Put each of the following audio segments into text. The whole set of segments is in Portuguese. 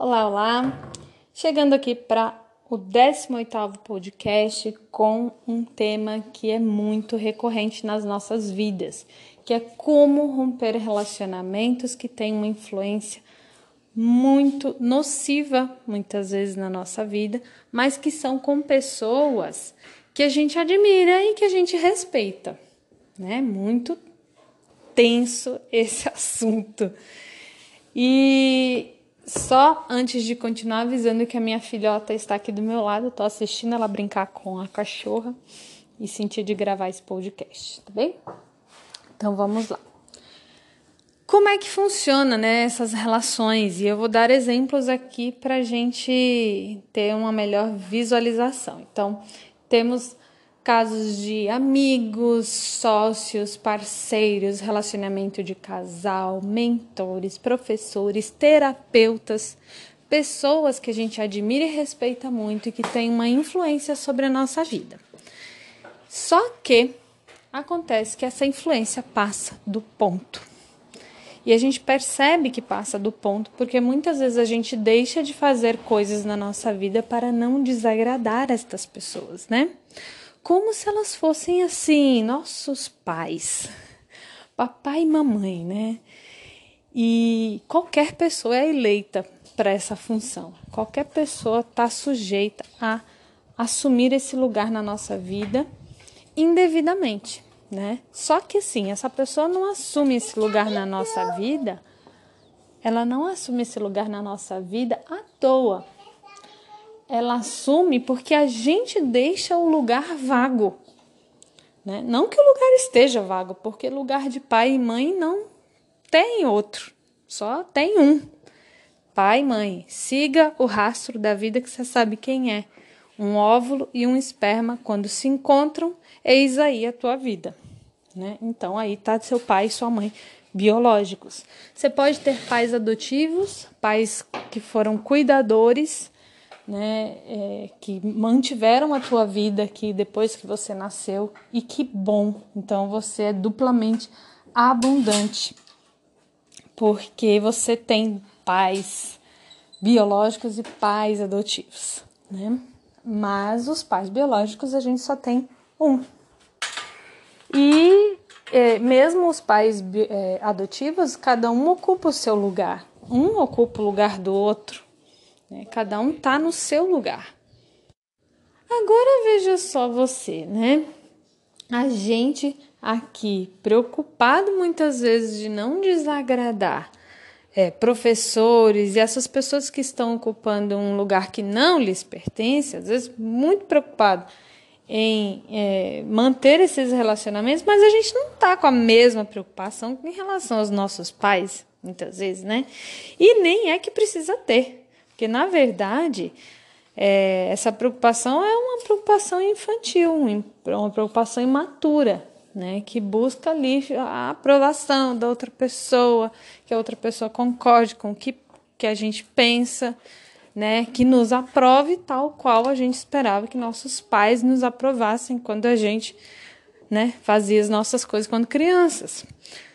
Olá, olá. Chegando aqui para o 18º podcast com um tema que é muito recorrente nas nossas vidas, que é como romper relacionamentos que têm uma influência muito nociva muitas vezes na nossa vida, mas que são com pessoas que a gente admira e que a gente respeita, né? Muito tenso esse assunto. E só antes de continuar avisando que a minha filhota está aqui do meu lado, estou assistindo ela brincar com a cachorra e senti de gravar esse podcast, tá bem? Então vamos lá. Como é que funciona né, essas relações? E eu vou dar exemplos aqui para gente ter uma melhor visualização. Então, temos casos de amigos, sócios, parceiros, relacionamento de casal, mentores, professores, terapeutas, pessoas que a gente admira e respeita muito e que têm uma influência sobre a nossa vida. Só que acontece que essa influência passa do ponto. E a gente percebe que passa do ponto porque muitas vezes a gente deixa de fazer coisas na nossa vida para não desagradar estas pessoas, né? Como se elas fossem assim, nossos pais, papai e mamãe, né? E qualquer pessoa é eleita para essa função. Qualquer pessoa está sujeita a assumir esse lugar na nossa vida indevidamente, né? Só que assim, essa pessoa não assume esse lugar na nossa vida, ela não assume esse lugar na nossa vida à toa ela assume porque a gente deixa o lugar vago. Né? Não que o lugar esteja vago, porque lugar de pai e mãe não tem outro, só tem um. Pai e mãe, siga o rastro da vida que você sabe quem é. Um óvulo e um esperma, quando se encontram, eis aí a tua vida. Né? Então aí está seu pai e sua mãe biológicos. Você pode ter pais adotivos, pais que foram cuidadores, né, é, que mantiveram a tua vida aqui depois que você nasceu e que bom. Então você é duplamente abundante porque você tem pais biológicos e pais adotivos, né? Mas os pais biológicos a gente só tem um. E é, mesmo os pais é, adotivos, cada um ocupa o seu lugar. Um ocupa o lugar do outro. Né? Cada um tá no seu lugar. Agora veja só você, né? A gente aqui preocupado muitas vezes de não desagradar é, professores e essas pessoas que estão ocupando um lugar que não lhes pertence, às vezes muito preocupado em é, manter esses relacionamentos, mas a gente não está com a mesma preocupação em relação aos nossos pais, muitas vezes, né? E nem é que precisa ter. Porque, na verdade, é, essa preocupação é uma preocupação infantil, uma preocupação imatura, né? Que busca ali a aprovação da outra pessoa, que a outra pessoa concorde com o que, que a gente pensa, né? Que nos aprove tal qual a gente esperava que nossos pais nos aprovassem quando a gente né, fazia as nossas coisas quando crianças.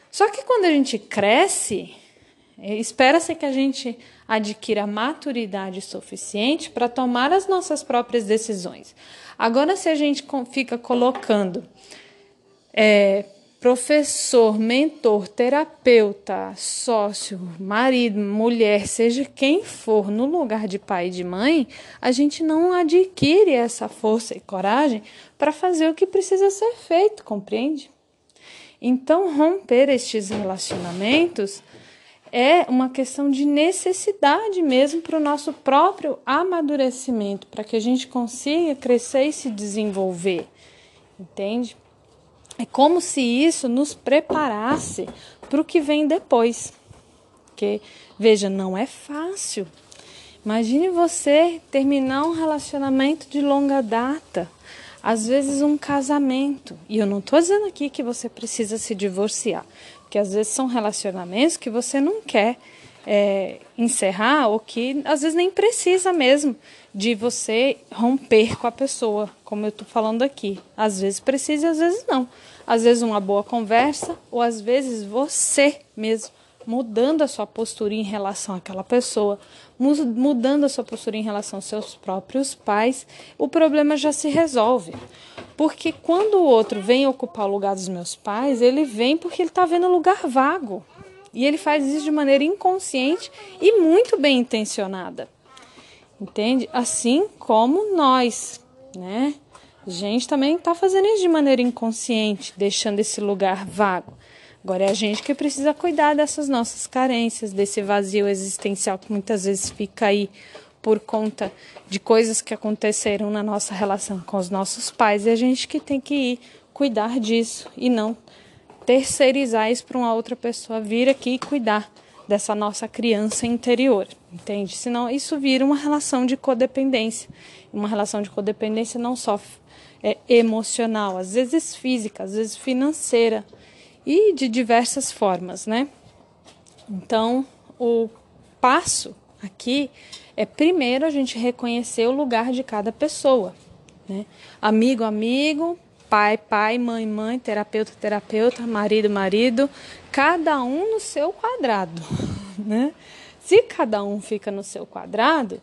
Só que quando a gente cresce, espera-se que a gente adquira maturidade suficiente para tomar as nossas próprias decisões. Agora, se a gente fica colocando é, professor, mentor, terapeuta, sócio, marido, mulher, seja quem for, no lugar de pai e de mãe, a gente não adquire essa força e coragem para fazer o que precisa ser feito, compreende? Então, romper estes relacionamentos é uma questão de necessidade mesmo para o nosso próprio amadurecimento, para que a gente consiga crescer e se desenvolver, entende? É como se isso nos preparasse para o que vem depois. Porque, veja, não é fácil. Imagine você terminar um relacionamento de longa data, às vezes um casamento. E eu não estou dizendo aqui que você precisa se divorciar, porque às vezes são relacionamentos que você não quer é, encerrar ou que às vezes nem precisa mesmo de você romper com a pessoa, como eu estou falando aqui. Às vezes precisa, às vezes não. Às vezes uma boa conversa ou às vezes você mesmo mudando a sua postura em relação àquela pessoa, mudando a sua postura em relação aos seus próprios pais, o problema já se resolve. Porque quando o outro vem ocupar o lugar dos meus pais, ele vem porque ele está vendo lugar vago. E ele faz isso de maneira inconsciente e muito bem intencionada. Entende? Assim como nós, né? A gente também está fazendo isso de maneira inconsciente, deixando esse lugar vago. Agora é a gente que precisa cuidar dessas nossas carências, desse vazio existencial que muitas vezes fica aí por conta de coisas que aconteceram na nossa relação com os nossos pais. E a gente que tem que ir cuidar disso e não terceirizar isso para uma outra pessoa vir aqui e cuidar dessa nossa criança interior, entende? Senão isso vira uma relação de codependência. Uma relação de codependência não só é, emocional, às vezes física, às vezes financeira e de diversas formas, né? Então, o passo aqui é primeiro a gente reconhecer o lugar de cada pessoa, né? Amigo, amigo, pai, pai, mãe, mãe, terapeuta, terapeuta, marido, marido, cada um no seu quadrado, né? Se cada um fica no seu quadrado,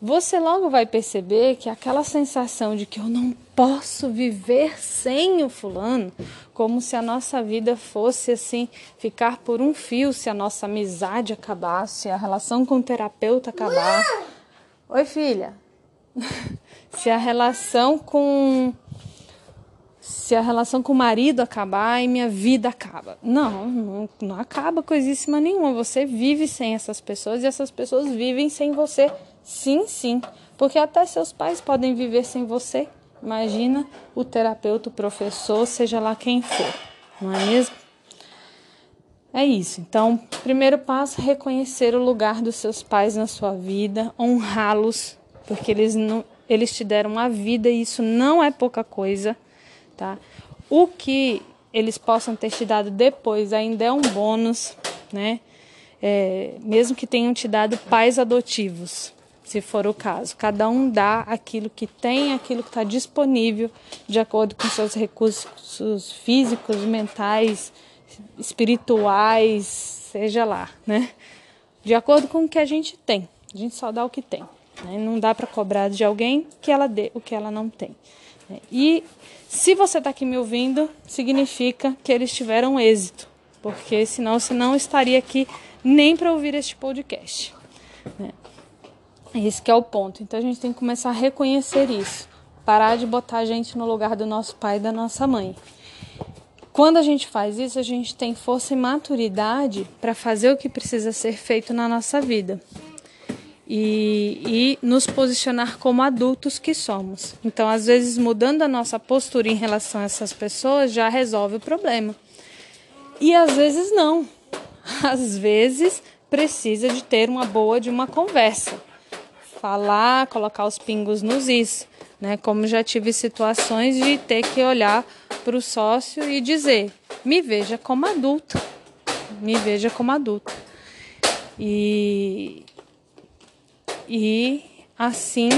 você logo vai perceber que aquela sensação de que eu não posso viver sem o fulano, como se a nossa vida fosse assim, ficar por um fio, se a nossa amizade acabasse, a relação com o terapeuta acabar. Oi, filha. se a relação com se a relação com o marido acabar e minha vida acaba. Não, não, não acaba coisíssima nenhuma. Você vive sem essas pessoas e essas pessoas vivem sem você. Sim, sim. Porque até seus pais podem viver sem você. Imagina o terapeuta, o professor, seja lá quem for, não é mesmo? É isso. Então, primeiro passo, reconhecer o lugar dos seus pais na sua vida, honrá-los, porque eles não, eles te deram a vida e isso não é pouca coisa tá? O que eles possam ter te dado depois ainda é um bônus, né? É, mesmo que tenham te dado pais adotivos, se for o caso. Cada um dá aquilo que tem, aquilo que está disponível, de acordo com seus recursos físicos, mentais, espirituais, seja lá, né? De acordo com o que a gente tem. A gente só dá o que tem. Né? Não dá para cobrar de alguém que ela dê o que ela não tem. E se você está aqui me ouvindo, significa que eles tiveram êxito, porque senão você não estaria aqui nem para ouvir este podcast. Né? Esse é o ponto. Então a gente tem que começar a reconhecer isso, parar de botar a gente no lugar do nosso pai e da nossa mãe. Quando a gente faz isso, a gente tem força e maturidade para fazer o que precisa ser feito na nossa vida e, e nos posicionar como adultos que somos. Então, às vezes, mudando a nossa postura em relação a essas pessoas já resolve o problema. E às vezes não. Às vezes precisa de ter uma boa de uma conversa. Falar, colocar os pingos nos is, né? Como já tive situações de ter que olhar para o sócio e dizer: "Me veja como adulto. Me veja como adulto". E e assim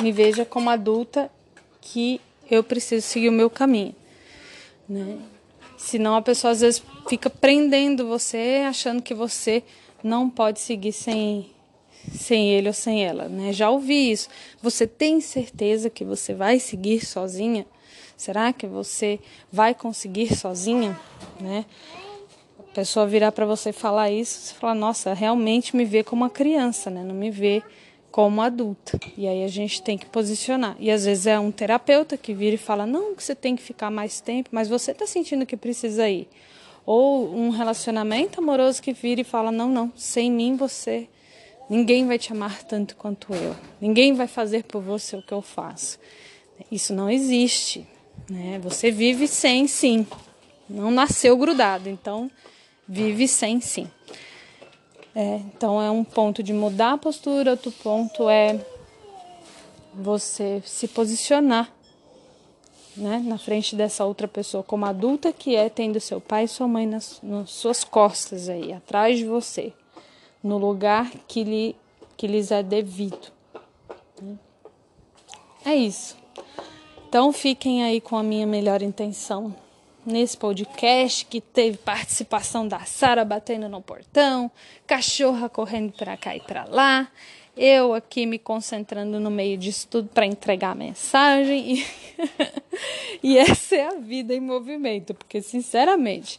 me veja como adulta que eu preciso seguir o meu caminho, né? Senão a pessoa às vezes fica prendendo você, achando que você não pode seguir sem sem ele ou sem ela, né? Já ouvi isso. Você tem certeza que você vai seguir sozinha? Será que você vai conseguir sozinha, né? pessoa virar para você falar isso, você fala, nossa, realmente me vê como uma criança, né? Não me vê como adulta. E aí a gente tem que posicionar. E às vezes é um terapeuta que vira e fala, não, que você tem que ficar mais tempo, mas você está sentindo que precisa ir. Ou um relacionamento amoroso que vira e fala, não, não, sem mim você, ninguém vai te amar tanto quanto eu. Ninguém vai fazer por você o que eu faço. Isso não existe. Né? Você vive sem sim. Não nasceu grudado. Então, vive sem sim. É, então é um ponto de mudar a postura, outro ponto é você se posicionar né, na frente dessa outra pessoa como adulta que é, tendo seu pai e sua mãe nas, nas suas costas aí, atrás de você, no lugar que, lhe, que lhes é devido. É isso. Então fiquem aí com a minha melhor intenção nesse podcast que teve participação da Sara batendo no portão, cachorra correndo para cá e para lá, eu aqui me concentrando no meio disso tudo para entregar a mensagem. E, e essa é a vida em movimento, porque sinceramente,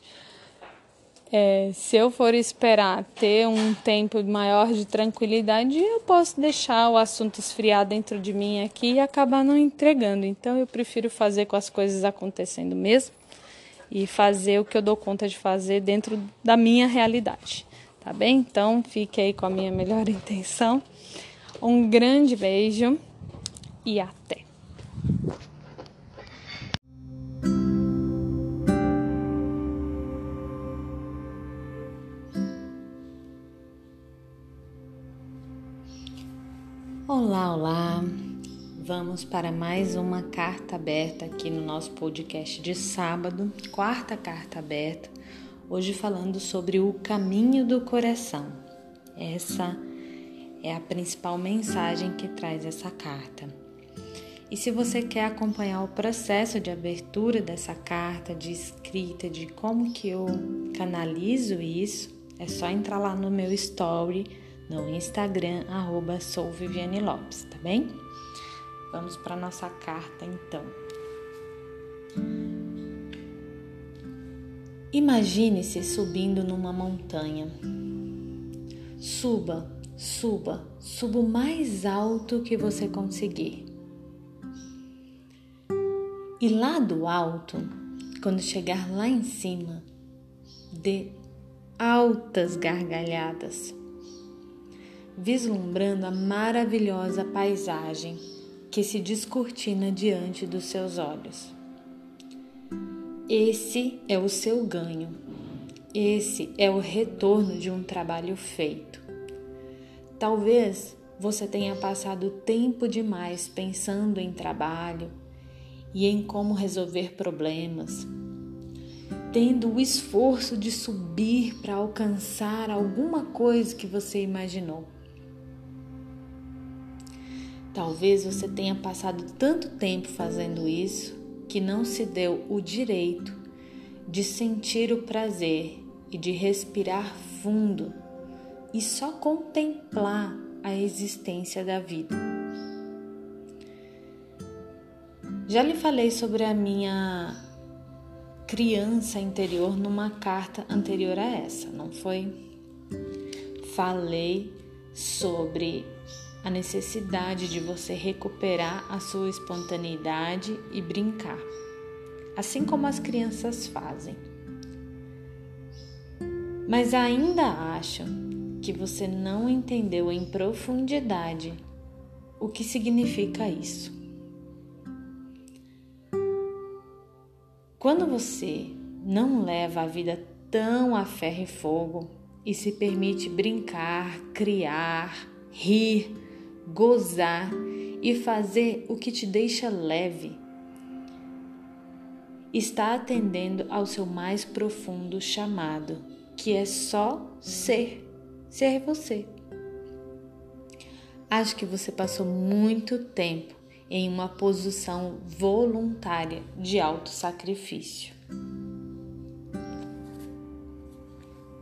é, se eu for esperar ter um tempo maior de tranquilidade, eu posso deixar o assunto esfriar dentro de mim aqui e acabar não entregando. Então eu prefiro fazer com as coisas acontecendo mesmo e fazer o que eu dou conta de fazer dentro da minha realidade. Tá bem? Então fique aí com a minha melhor intenção. Um grande beijo e até! Olá, olá! Vamos para mais uma carta aberta aqui no nosso podcast de sábado, quarta carta aberta, hoje falando sobre o caminho do coração. Essa é a principal mensagem que traz essa carta. E se você quer acompanhar o processo de abertura dessa carta, de escrita, de como que eu canalizo isso, é só entrar lá no meu story no Instagram, arroba sou Viviane Lopes, tá bem? Vamos para nossa carta então. Imagine-se subindo numa montanha. Suba, suba, suba o mais alto que você conseguir. E lá do alto, quando chegar lá em cima, dê altas gargalhadas vislumbrando a maravilhosa paisagem que se descortina diante dos seus olhos. Esse é o seu ganho, esse é o retorno de um trabalho feito. Talvez você tenha passado tempo demais pensando em trabalho e em como resolver problemas, tendo o esforço de subir para alcançar alguma coisa que você imaginou. Talvez você tenha passado tanto tempo fazendo isso que não se deu o direito de sentir o prazer e de respirar fundo e só contemplar a existência da vida. Já lhe falei sobre a minha criança interior numa carta anterior a essa, não foi? Falei sobre a necessidade de você recuperar a sua espontaneidade e brincar, assim como as crianças fazem. Mas ainda acho que você não entendeu em profundidade o que significa isso. Quando você não leva a vida tão a ferro e fogo e se permite brincar, criar, rir, gozar e fazer o que te deixa leve. Está atendendo ao seu mais profundo chamado, que é só ser, ser você. Acho que você passou muito tempo em uma posição voluntária de autossacrifício.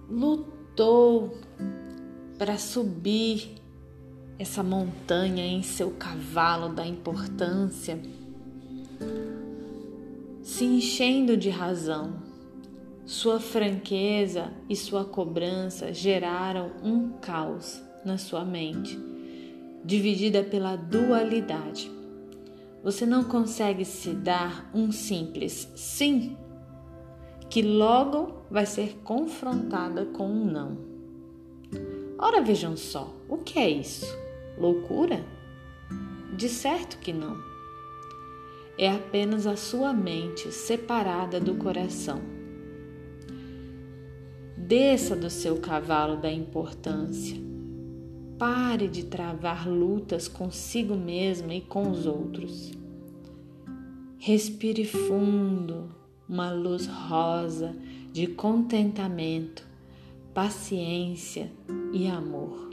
Lutou para subir essa montanha em seu cavalo da importância, se enchendo de razão. Sua franqueza e sua cobrança geraram um caos na sua mente, dividida pela dualidade. Você não consegue se dar um simples sim, que logo vai ser confrontada com um não. Ora, vejam só, o que é isso? Loucura? De certo que não. É apenas a sua mente separada do coração. Desça do seu cavalo da importância. Pare de travar lutas consigo mesma e com os outros. Respire fundo uma luz rosa de contentamento, paciência e amor.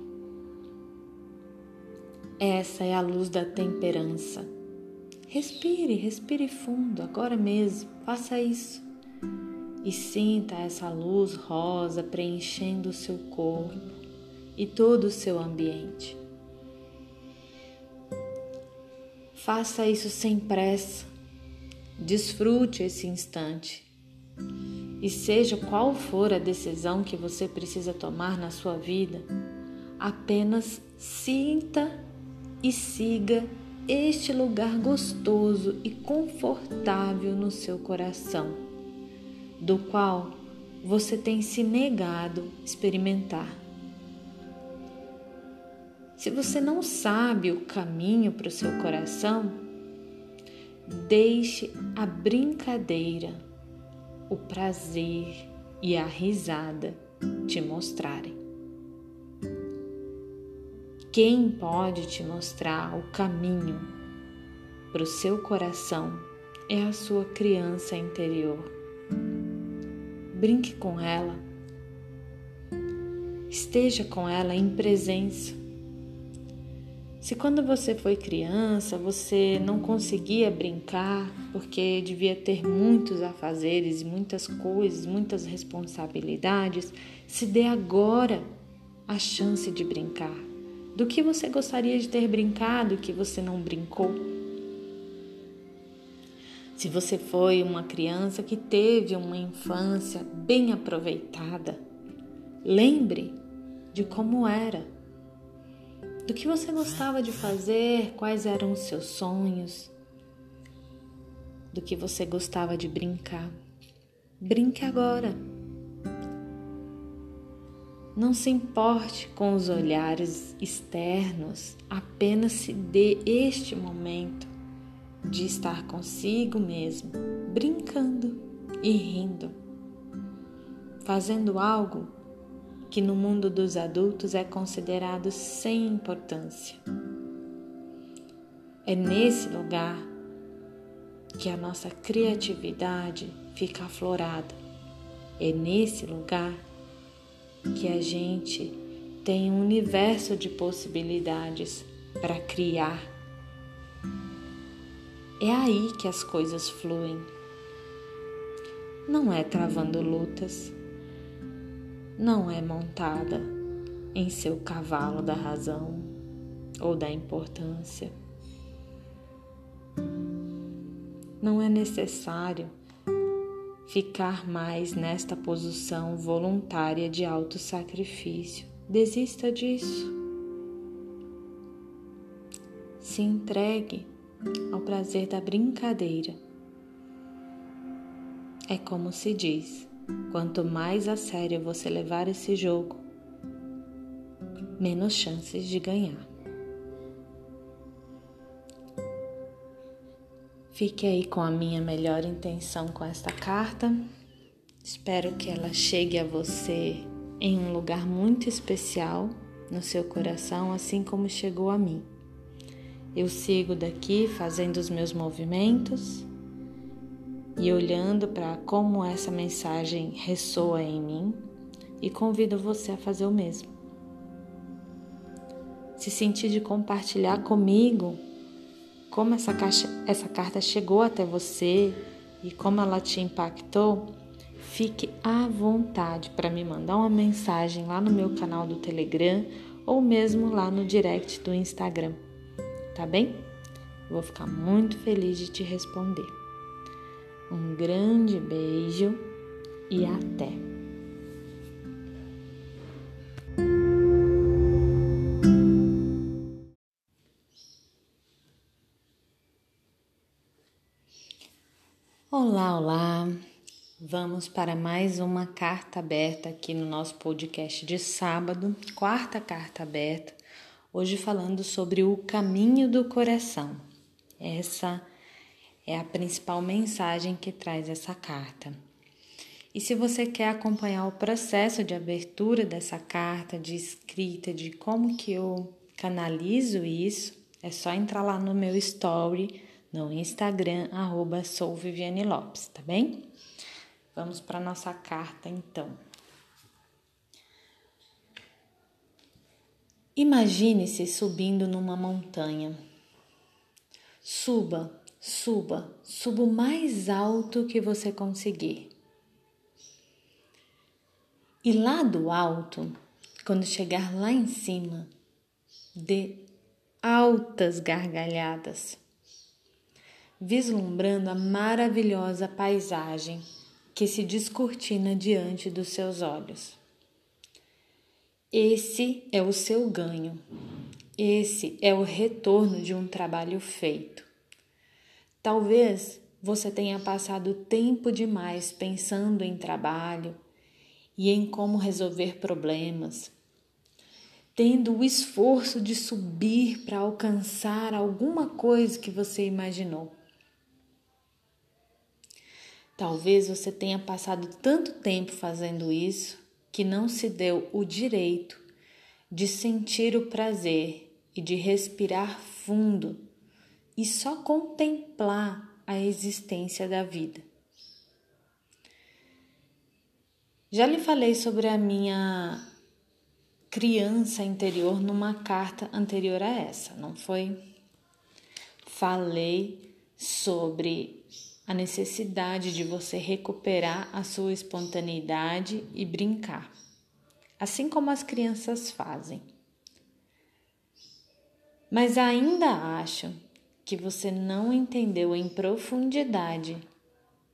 Essa é a luz da temperança. Respire, respire fundo, agora mesmo, faça isso. e sinta essa luz rosa preenchendo o seu corpo e todo o seu ambiente. Faça isso sem pressa. Desfrute esse instante. E seja qual for a decisão que você precisa tomar na sua vida, apenas sinta e siga este lugar gostoso e confortável no seu coração, do qual você tem se negado experimentar. Se você não sabe o caminho para o seu coração, deixe a brincadeira, o prazer e a risada te mostrarem. Quem pode te mostrar o caminho para o seu coração é a sua criança interior. Brinque com ela, esteja com ela em presença se quando você foi criança você não conseguia brincar porque devia ter muitos afazeres, muitas coisas, muitas responsabilidades, se dê agora a chance de brincar. Do que você gostaria de ter brincado que você não brincou? Se você foi uma criança que teve uma infância bem aproveitada, lembre de como era do que você gostava de fazer, quais eram os seus sonhos, do que você gostava de brincar. Brinque agora. Não se importe com os olhares externos, apenas se dê este momento de estar consigo mesmo, brincando e rindo, fazendo algo que no mundo dos adultos é considerado sem importância. É nesse lugar que a nossa criatividade fica aflorada. É nesse lugar que a gente tem um universo de possibilidades para criar. É aí que as coisas fluem. Não é travando lutas não é montada em seu cavalo da razão ou da importância. Não é necessário ficar mais nesta posição voluntária de autossacrifício. Desista disso. Se entregue ao prazer da brincadeira. É como se diz: Quanto mais a sério você levar esse jogo, menos chances de ganhar. Fique aí com a minha melhor intenção com esta carta. Espero que ela chegue a você em um lugar muito especial no seu coração, assim como chegou a mim. Eu sigo daqui fazendo os meus movimentos e olhando para como essa mensagem ressoa em mim e convido você a fazer o mesmo. Se sentir de compartilhar comigo como essa, caixa, essa carta chegou até você e como ela te impactou, fique à vontade para me mandar uma mensagem lá no meu canal do Telegram ou mesmo lá no direct do Instagram, tá bem? Vou ficar muito feliz de te responder. Um grande beijo e até! Olá, olá! Vamos para mais uma carta aberta aqui no nosso podcast de sábado, quarta carta aberta, hoje falando sobre o caminho do coração. Essa é a principal mensagem que traz essa carta. E se você quer acompanhar o processo de abertura dessa carta, de escrita, de como que eu canalizo isso, é só entrar lá no meu story no Instagram, arroba Lopes, tá bem? Vamos para nossa carta então. Imagine-se subindo numa montanha. Suba Suba, suba o mais alto que você conseguir. E lá do alto, quando chegar lá em cima, dê altas gargalhadas, vislumbrando a maravilhosa paisagem que se descortina diante dos seus olhos. Esse é o seu ganho. Esse é o retorno de um trabalho feito. Talvez você tenha passado tempo demais pensando em trabalho e em como resolver problemas, tendo o esforço de subir para alcançar alguma coisa que você imaginou. Talvez você tenha passado tanto tempo fazendo isso que não se deu o direito de sentir o prazer e de respirar fundo e só contemplar a existência da vida. Já lhe falei sobre a minha criança interior numa carta anterior a essa, não foi? Falei sobre a necessidade de você recuperar a sua espontaneidade e brincar, assim como as crianças fazem. Mas ainda acho que você não entendeu em profundidade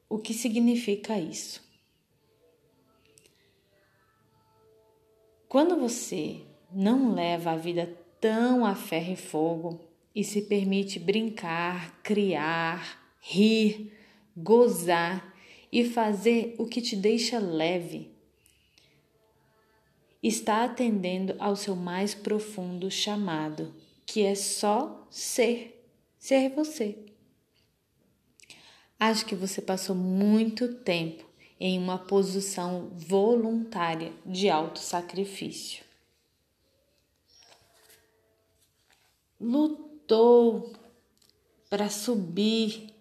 o que significa isso. Quando você não leva a vida tão a ferro e fogo e se permite brincar, criar, rir, gozar e fazer o que te deixa leve, está atendendo ao seu mais profundo chamado, que é só ser ser você. Acho que você passou muito tempo em uma posição voluntária de autossacrifício. Lutou para subir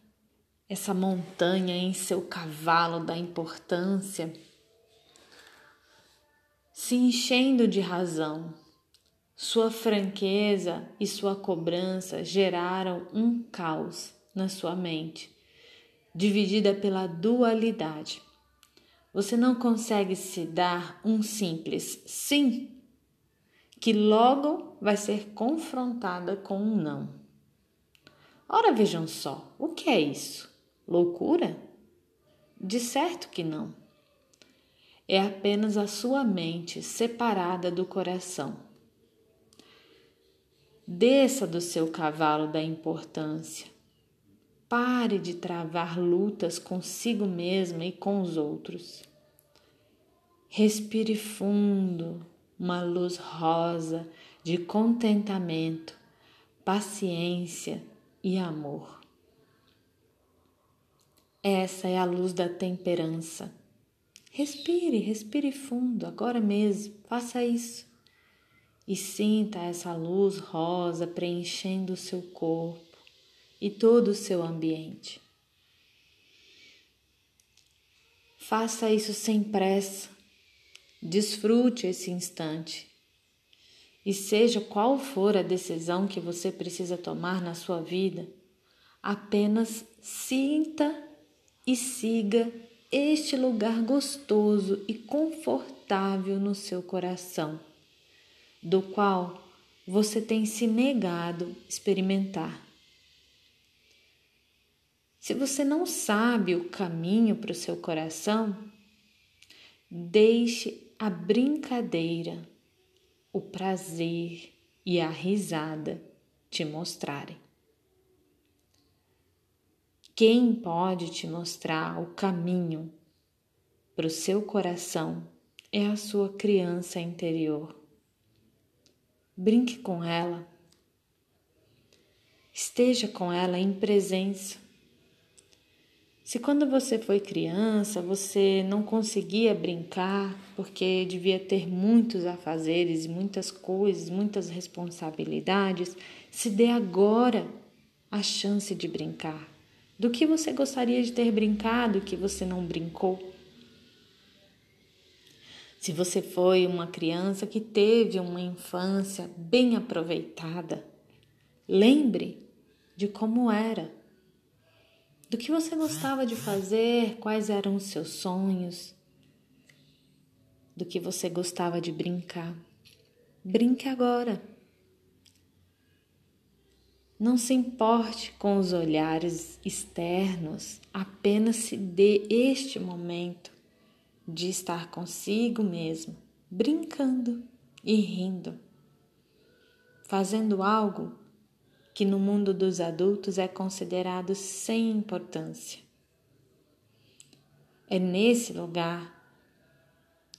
essa montanha em seu cavalo da importância, se enchendo de razão sua franqueza e sua cobrança geraram um caos na sua mente, dividida pela dualidade. Você não consegue se dar um simples sim, que logo vai ser confrontada com um não. Ora, vejam só, o que é isso? Loucura? De certo que não. É apenas a sua mente separada do coração Desça do seu cavalo da importância. Pare de travar lutas consigo mesma e com os outros. Respire fundo uma luz rosa de contentamento, paciência e amor. Essa é a luz da temperança. Respire, respire fundo agora mesmo. Faça isso e sinta essa luz rosa preenchendo o seu corpo e todo o seu ambiente. Faça isso sem pressa, desfrute esse instante e seja qual for a decisão que você precisa tomar na sua vida, apenas sinta e siga este lugar gostoso e confortável no seu coração do qual você tem se negado experimentar. Se você não sabe o caminho para o seu coração, deixe a brincadeira, o prazer e a risada te mostrarem. Quem pode te mostrar o caminho para o seu coração é a sua criança interior Brinque com ela. Esteja com ela em presença. Se quando você foi criança você não conseguia brincar porque devia ter muitos afazeres, muitas coisas, muitas responsabilidades, se dê agora a chance de brincar. Do que você gostaria de ter brincado que você não brincou? Se você foi uma criança que teve uma infância bem aproveitada, lembre de como era, do que você gostava de fazer, quais eram os seus sonhos. do que você gostava de brincar. Brinque agora. Não se importe com os olhares externos, apenas se dê este momento de estar consigo mesmo, brincando e rindo, fazendo algo que no mundo dos adultos é considerado sem importância. É nesse lugar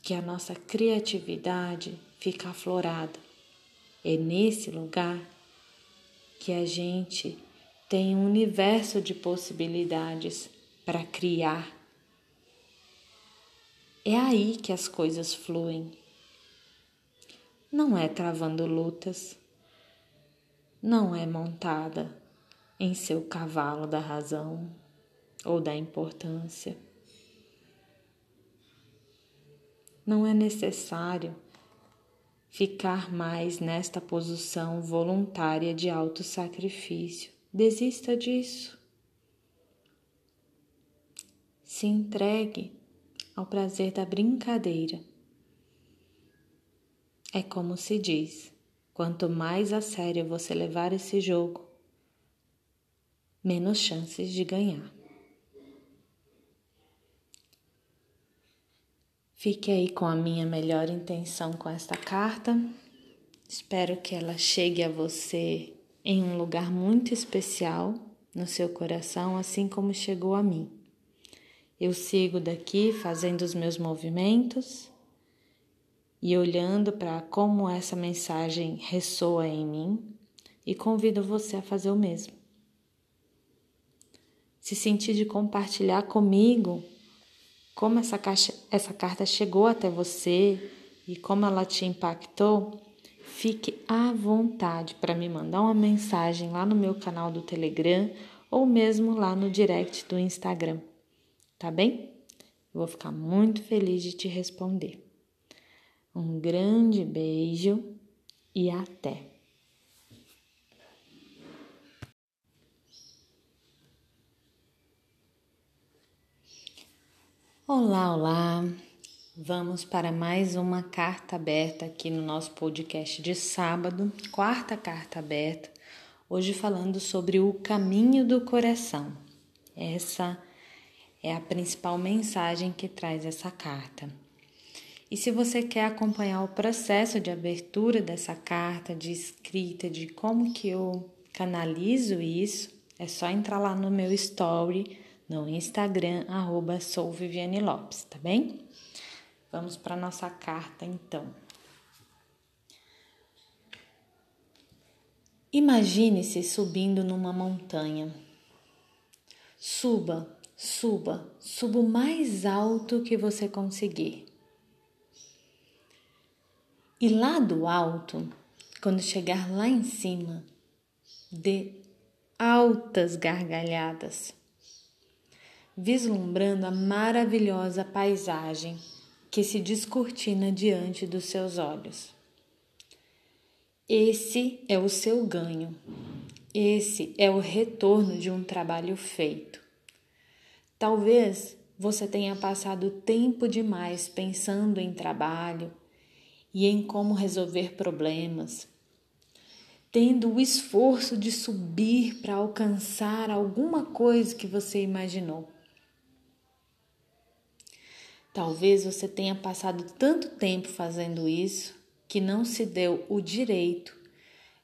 que a nossa criatividade fica aflorada. É nesse lugar que a gente tem um universo de possibilidades para criar. É aí que as coisas fluem. Não é travando lutas, não é montada em seu cavalo da razão ou da importância. Não é necessário ficar mais nesta posição voluntária de autossacrifício. Desista disso. Se entregue ao prazer da brincadeira. É como se diz: quanto mais a sério você levar esse jogo, menos chances de ganhar. Fique aí com a minha melhor intenção com esta carta. Espero que ela chegue a você em um lugar muito especial no seu coração, assim como chegou a mim. Eu sigo daqui fazendo os meus movimentos e olhando para como essa mensagem ressoa em mim e convido você a fazer o mesmo. Se sentir de compartilhar comigo como essa, caixa, essa carta chegou até você e como ela te impactou, fique à vontade para me mandar uma mensagem lá no meu canal do Telegram ou mesmo lá no direct do Instagram, tá bem? Vou ficar muito feliz de te responder. Um grande beijo e até! Olá, olá! Vamos para mais uma carta aberta aqui no nosso podcast de sábado, quarta carta aberta, hoje falando sobre o caminho do coração. Essa é a principal mensagem que traz essa carta. E se você quer acompanhar o processo de abertura dessa carta, de escrita, de como que eu canalizo isso, é só entrar lá no meu story no Instagram, arroba sou Viviane Lopes, tá bem? Vamos para nossa carta então. Imagine-se subindo numa montanha. Suba, suba, suba o mais alto que você conseguir. E lá do alto, quando chegar lá em cima, dê altas gargalhadas vislumbrando a maravilhosa paisagem que se descortina diante dos seus olhos. Esse é o seu ganho, esse é o retorno de um trabalho feito. Talvez você tenha passado tempo demais pensando em trabalho e em como resolver problemas, tendo o esforço de subir para alcançar alguma coisa que você imaginou. Talvez você tenha passado tanto tempo fazendo isso que não se deu o direito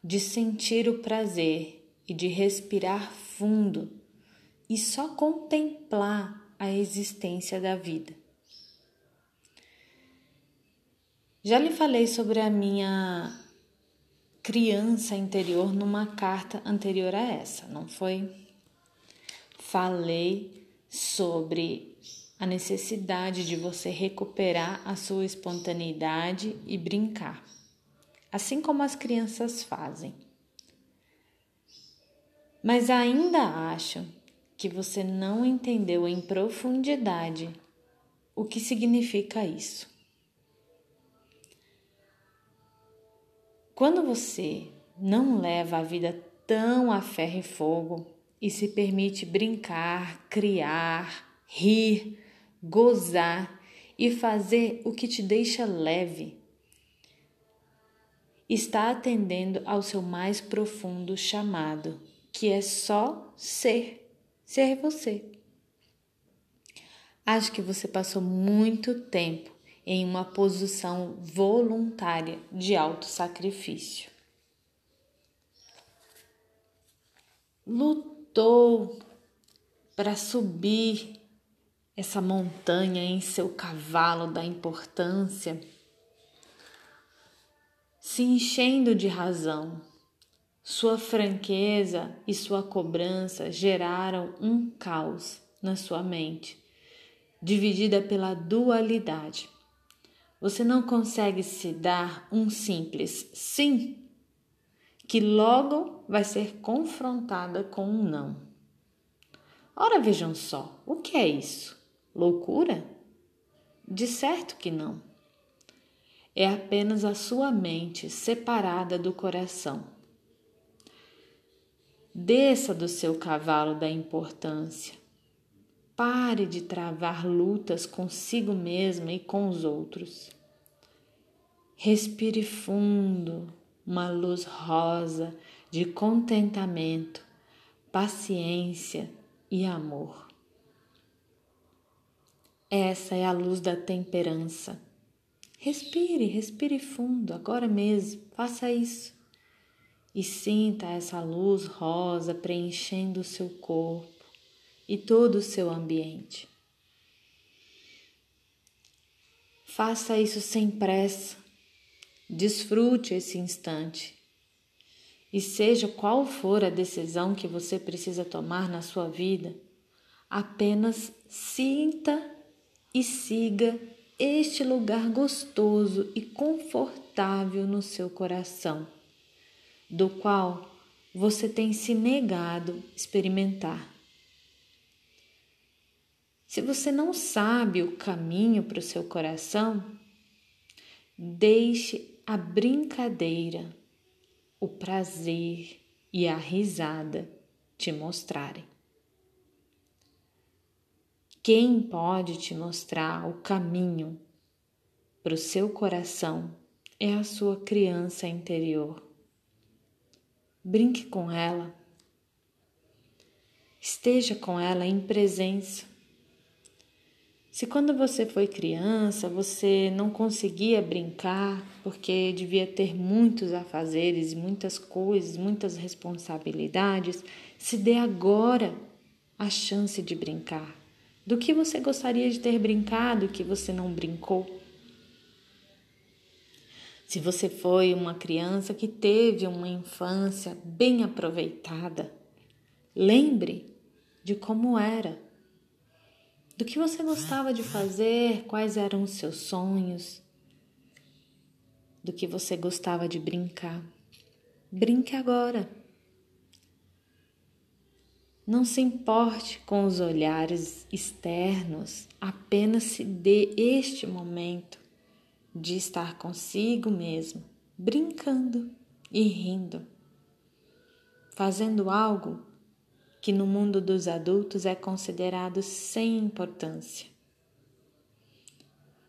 de sentir o prazer e de respirar fundo e só contemplar a existência da vida. Já lhe falei sobre a minha criança interior numa carta anterior a essa, não foi? Falei sobre a necessidade de você recuperar a sua espontaneidade e brincar, assim como as crianças fazem. Mas ainda acho que você não entendeu em profundidade o que significa isso. Quando você não leva a vida tão a ferro e fogo e se permite brincar, criar, rir, gozar e fazer o que te deixa leve. Está atendendo ao seu mais profundo chamado, que é só ser, ser você. Acho que você passou muito tempo em uma posição voluntária de autossacrifício. Lutou para subir essa montanha em seu cavalo da importância, se enchendo de razão. Sua franqueza e sua cobrança geraram um caos na sua mente, dividida pela dualidade. Você não consegue se dar um simples sim, que logo vai ser confrontada com um não. Ora, vejam só, o que é isso? Loucura? De certo que não. É apenas a sua mente separada do coração. Desça do seu cavalo da importância. Pare de travar lutas consigo mesma e com os outros. Respire fundo, uma luz rosa de contentamento, paciência e amor. Essa é a luz da temperança. Respire, respire fundo, agora mesmo, faça isso. E sinta essa luz rosa preenchendo o seu corpo e todo o seu ambiente. Faça isso sem pressa. Desfrute esse instante. E seja qual for a decisão que você precisa tomar na sua vida, apenas sinta e siga este lugar gostoso e confortável no seu coração, do qual você tem se negado experimentar. Se você não sabe o caminho para o seu coração, deixe a brincadeira, o prazer e a risada te mostrarem. Quem pode te mostrar o caminho para o seu coração é a sua criança interior. Brinque com ela. Esteja com ela em presença. Se quando você foi criança você não conseguia brincar porque devia ter muitos afazeres, muitas coisas, muitas responsabilidades, se dê agora a chance de brincar. Do que você gostaria de ter brincado que você não brincou? Se você foi uma criança que teve uma infância bem aproveitada, lembre de como era, do que você gostava de fazer, quais eram os seus sonhos, do que você gostava de brincar. Brinque agora. Não se importe com os olhares externos, apenas se dê este momento de estar consigo mesmo, brincando e rindo, fazendo algo que no mundo dos adultos é considerado sem importância.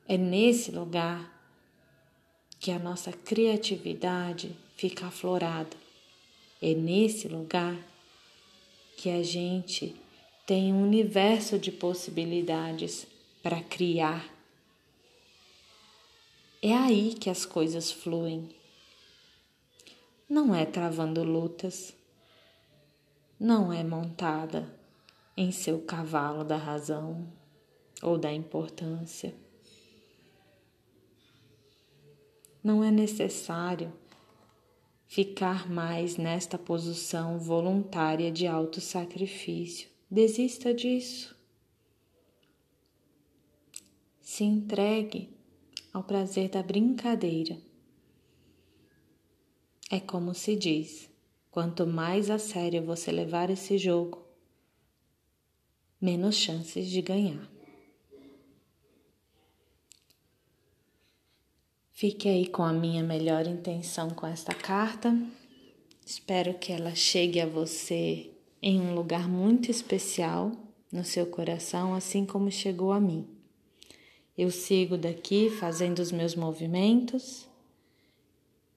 É nesse lugar que a nossa criatividade fica aflorada. É nesse lugar que a gente tem um universo de possibilidades para criar. É aí que as coisas fluem. Não é travando lutas, não é montada em seu cavalo da razão ou da importância. Não é necessário ficar mais nesta posição voluntária de autossacrifício. Desista disso. Se entregue ao prazer da brincadeira. É como se diz: quanto mais a sério você levar esse jogo, menos chances de ganhar. Fique aí com a minha melhor intenção com esta carta. Espero que ela chegue a você em um lugar muito especial no seu coração, assim como chegou a mim. Eu sigo daqui fazendo os meus movimentos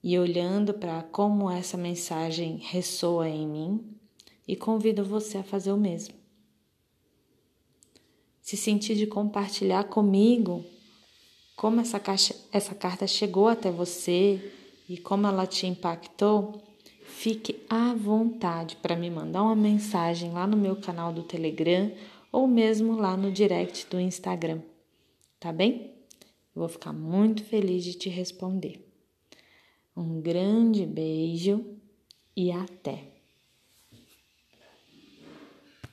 e olhando para como essa mensagem ressoa em mim e convido você a fazer o mesmo. Se sentir de compartilhar comigo como essa, caixa, essa carta chegou até você e como ela te impactou, fique à vontade para me mandar uma mensagem lá no meu canal do Telegram ou mesmo lá no direct do Instagram, tá bem? Vou ficar muito feliz de te responder. Um grande beijo e até!